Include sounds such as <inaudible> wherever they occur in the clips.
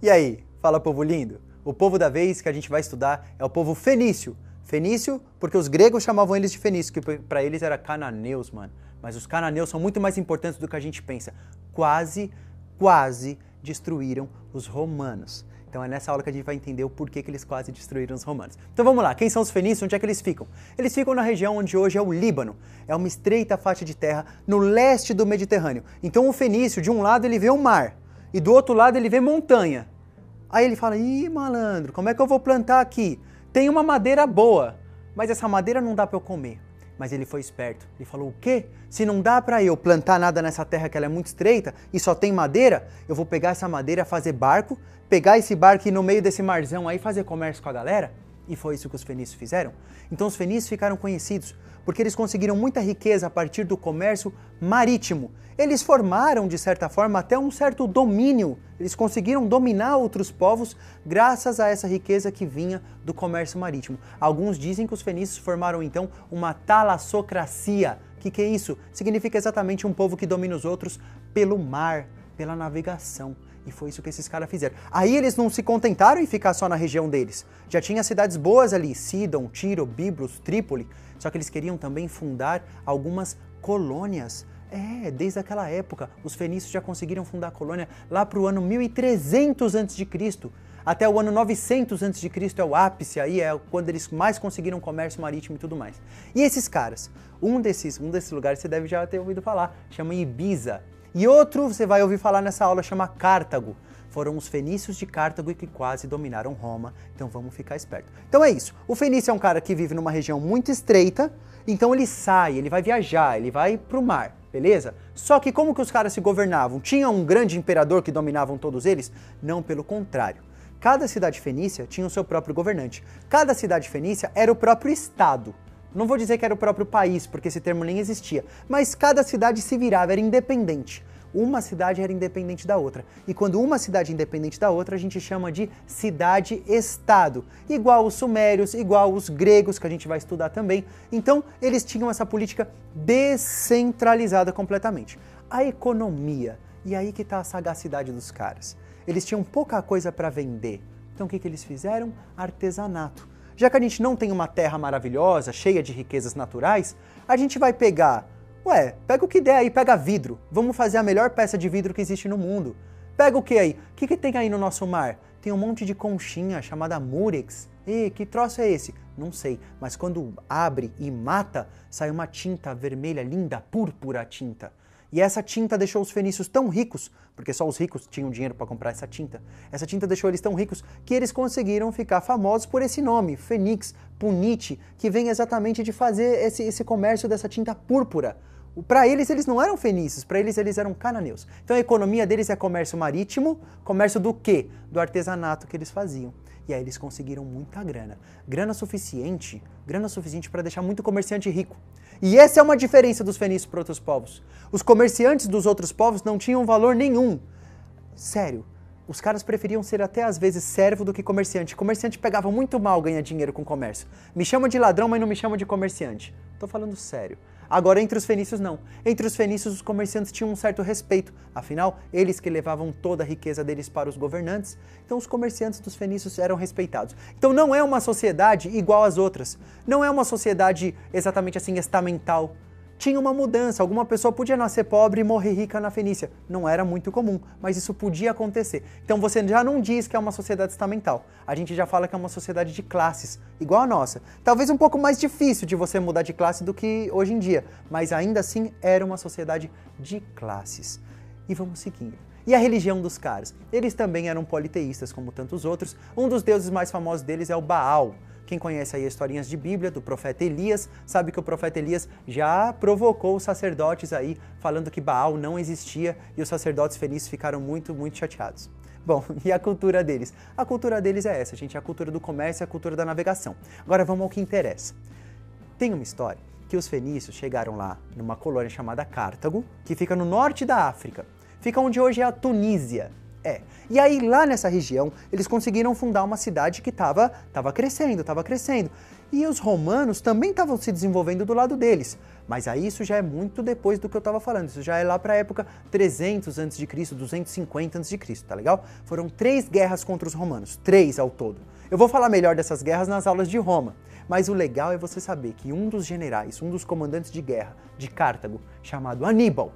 E aí, fala povo lindo? O povo da vez que a gente vai estudar é o povo fenício. Fenício, porque os gregos chamavam eles de fenício, que para eles era cananeus, mano. Mas os cananeus são muito mais importantes do que a gente pensa. Quase, quase destruíram os romanos. Então é nessa aula que a gente vai entender o porquê que eles quase destruíram os romanos. Então vamos lá, quem são os fenícios? Onde é que eles ficam? Eles ficam na região onde hoje é o Líbano. É uma estreita faixa de terra no leste do Mediterrâneo. Então o fenício, de um lado ele vê o mar, e do outro lado ele vê montanha. Aí ele fala: ih, malandro, como é que eu vou plantar aqui? Tem uma madeira boa, mas essa madeira não dá para eu comer. Mas ele foi esperto. Ele falou: o quê? Se não dá para eu plantar nada nessa terra que ela é muito estreita e só tem madeira, eu vou pegar essa madeira, fazer barco, pegar esse barco e no meio desse marzão aí fazer comércio com a galera? E foi isso que os fenícios fizeram. Então os fenícios ficaram conhecidos porque eles conseguiram muita riqueza a partir do comércio marítimo. Eles formaram, de certa forma, até um certo domínio. Eles conseguiram dominar outros povos graças a essa riqueza que vinha do comércio marítimo. Alguns dizem que os fenícios formaram então uma talassocracia. O que, que é isso? Significa exatamente um povo que domina os outros pelo mar, pela navegação. E foi isso que esses caras fizeram. Aí eles não se contentaram em ficar só na região deles. Já tinha cidades boas ali, Sidon, Tiro, Biblos, Trípoli. Só que eles queriam também fundar algumas colônias. É, desde aquela época, os fenícios já conseguiram fundar a colônia lá para o ano 1300 a.C. Até o ano 900 a.C. é o ápice aí, é quando eles mais conseguiram comércio marítimo e tudo mais. E esses caras, um desses, um desses lugares você deve já ter ouvido falar, chama Ibiza. E outro você vai ouvir falar nessa aula chama Cartago foram os fenícios de Cartago que quase dominaram Roma, então vamos ficar esperto. Então é isso. O fenício é um cara que vive numa região muito estreita, então ele sai, ele vai viajar, ele vai para o mar, beleza? Só que como que os caras se governavam? Tinha um grande imperador que dominavam todos eles? Não, pelo contrário. Cada cidade fenícia tinha o seu próprio governante. Cada cidade fenícia era o próprio estado. Não vou dizer que era o próprio país, porque esse termo nem existia, mas cada cidade se virava, era independente uma cidade era independente da outra. E quando uma cidade é independente da outra, a gente chama de cidade-estado. Igual os sumérios, igual os gregos, que a gente vai estudar também. Então, eles tinham essa política descentralizada completamente. A economia, e aí que está a sagacidade dos caras. Eles tinham pouca coisa para vender. Então, o que, que eles fizeram? Artesanato. Já que a gente não tem uma terra maravilhosa, cheia de riquezas naturais, a gente vai pegar Ué, pega o que der aí, pega vidro. Vamos fazer a melhor peça de vidro que existe no mundo. Pega o que aí? O que, que tem aí no nosso mar? Tem um monte de conchinha chamada murex. E que troço é esse? Não sei, mas quando abre e mata, sai uma tinta vermelha linda, púrpura tinta. E essa tinta deixou os fenícios tão ricos, porque só os ricos tinham dinheiro para comprar essa tinta. Essa tinta deixou eles tão ricos que eles conseguiram ficar famosos por esse nome, Fênix, Punite, que vem exatamente de fazer esse, esse comércio dessa tinta púrpura. Para eles, eles não eram fenícios, para eles, eles eram cananeus. Então a economia deles é comércio marítimo, comércio do quê? Do artesanato que eles faziam. E aí eles conseguiram muita grana. Grana suficiente, grana suficiente para deixar muito comerciante rico. E essa é uma diferença dos fenícios para outros povos. Os comerciantes dos outros povos não tinham valor nenhum. Sério, os caras preferiam ser até às vezes servo do que comerciante. Comerciante pegava muito mal ganhar dinheiro com comércio. Me chama de ladrão, mas não me chama de comerciante. Tô falando sério. Agora, entre os fenícios, não. Entre os fenícios, os comerciantes tinham um certo respeito, afinal, eles que levavam toda a riqueza deles para os governantes, então os comerciantes dos fenícios eram respeitados. Então, não é uma sociedade igual às outras, não é uma sociedade exatamente assim estamental tinha uma mudança. Alguma pessoa podia nascer pobre e morrer rica na Fenícia. Não era muito comum, mas isso podia acontecer. Então você já não diz que é uma sociedade estamental. A gente já fala que é uma sociedade de classes, igual a nossa. Talvez um pouco mais difícil de você mudar de classe do que hoje em dia, mas ainda assim era uma sociedade de classes. E vamos seguindo. E a religião dos caras? Eles também eram politeístas, como tantos outros. Um dos deuses mais famosos deles é o Baal. Quem conhece aí historinhas de Bíblia do profeta Elias, sabe que o profeta Elias já provocou os sacerdotes aí, falando que Baal não existia e os sacerdotes fenícios ficaram muito, muito chateados. Bom, <laughs> e a cultura deles? A cultura deles é essa, gente, a cultura do comércio e a cultura da navegação. Agora vamos ao que interessa. Tem uma história que os fenícios chegaram lá numa colônia chamada Cartago, que fica no norte da África. Fica onde hoje é a Tunísia. É. E aí, lá nessa região, eles conseguiram fundar uma cidade que estava tava crescendo, estava crescendo. E os romanos também estavam se desenvolvendo do lado deles. Mas aí isso já é muito depois do que eu estava falando. Isso já é lá para a época 300 a.C., 250 a.C., tá legal? Foram três guerras contra os romanos, três ao todo. Eu vou falar melhor dessas guerras nas aulas de Roma. Mas o legal é você saber que um dos generais, um dos comandantes de guerra de Cartago, chamado Aníbal,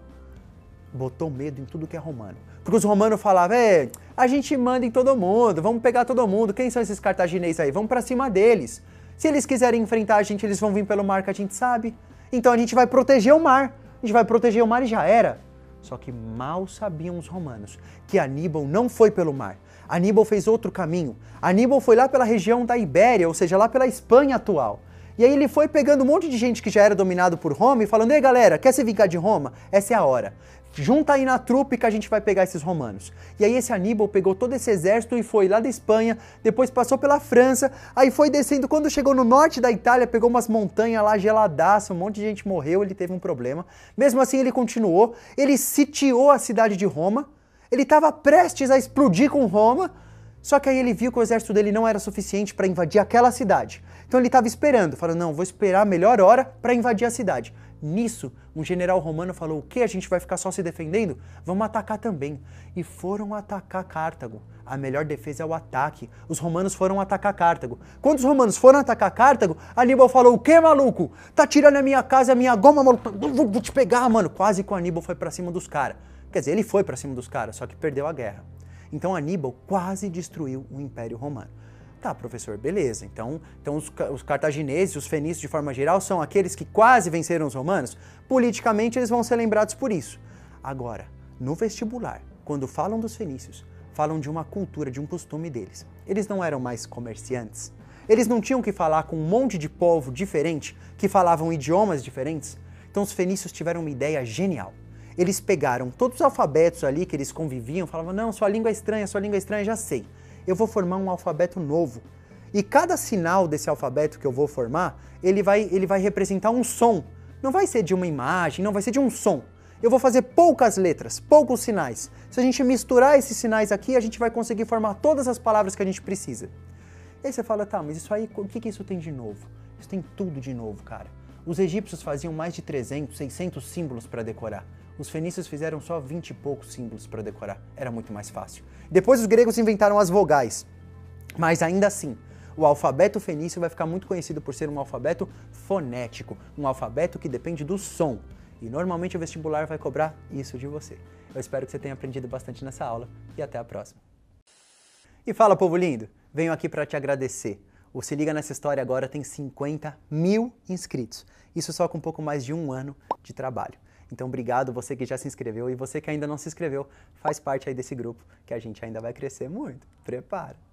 botou medo em tudo que é romano. Porque os romanos falavam, é, a gente manda em todo mundo, vamos pegar todo mundo, quem são esses cartagineses aí? Vamos para cima deles. Se eles quiserem enfrentar a gente, eles vão vir pelo mar que a gente sabe. Então a gente vai proteger o mar. A gente vai proteger o mar e já era. Só que mal sabiam os romanos que Aníbal não foi pelo mar. Aníbal fez outro caminho. Aníbal foi lá pela região da Ibéria, ou seja, lá pela Espanha atual. E aí ele foi pegando um monte de gente que já era dominado por Roma e falando: "Ei, galera, quer se vingar de Roma? Essa é a hora junta aí na trupe que a gente vai pegar esses romanos. E aí esse Aníbal pegou todo esse exército e foi lá da Espanha, depois passou pela França, aí foi descendo, quando chegou no norte da Itália, pegou umas montanhas lá geladaças, um monte de gente morreu, ele teve um problema. Mesmo assim ele continuou, ele sitiou a cidade de Roma, ele estava prestes a explodir com Roma, só que aí ele viu que o exército dele não era suficiente para invadir aquela cidade. Então ele estava esperando, falou: não, vou esperar a melhor hora para invadir a cidade. Nisso, um general romano falou: O que? A gente vai ficar só se defendendo? Vamos atacar também. E foram atacar Cartago. A melhor defesa é o ataque. Os romanos foram atacar Cartago. Quando os romanos foram atacar Cartago, Aníbal falou: O que, maluco? Tá tirando a minha casa, a minha goma, maluco? Vou, vou te pegar, mano. Quase que o Aníbal foi para cima dos caras. Quer dizer, ele foi para cima dos caras, só que perdeu a guerra. Então Aníbal quase destruiu o Império Romano. Tá, professor, beleza. Então, então os, os cartagineses, os fenícios de forma geral, são aqueles que quase venceram os romanos? Politicamente, eles vão ser lembrados por isso. Agora, no vestibular, quando falam dos fenícios, falam de uma cultura, de um costume deles. Eles não eram mais comerciantes. Eles não tinham que falar com um monte de povo diferente, que falavam idiomas diferentes. Então, os fenícios tiveram uma ideia genial. Eles pegaram todos os alfabetos ali que eles conviviam, falavam: não, sua língua é estranha, sua língua é estranha, já sei eu vou formar um alfabeto novo. E cada sinal desse alfabeto que eu vou formar, ele vai, ele vai representar um som. Não vai ser de uma imagem, não vai ser de um som. Eu vou fazer poucas letras, poucos sinais. Se a gente misturar esses sinais aqui, a gente vai conseguir formar todas as palavras que a gente precisa. E aí você fala, tá, mas isso aí, o que, que isso tem de novo? Isso tem tudo de novo, cara. Os egípcios faziam mais de 300, 600 símbolos para decorar. Os fenícios fizeram só 20 e poucos símbolos para decorar. Era muito mais fácil. Depois os gregos inventaram as vogais. Mas ainda assim, o alfabeto fenício vai ficar muito conhecido por ser um alfabeto fonético, um alfabeto que depende do som. E normalmente o vestibular vai cobrar isso de você. Eu espero que você tenha aprendido bastante nessa aula e até a próxima. E fala, povo lindo! Venho aqui para te agradecer. O Se Liga Nessa História agora tem 50 mil inscritos. Isso só com um pouco mais de um ano de trabalho. Então, obrigado você que já se inscreveu e você que ainda não se inscreveu, faz parte aí desse grupo que a gente ainda vai crescer muito. Prepara!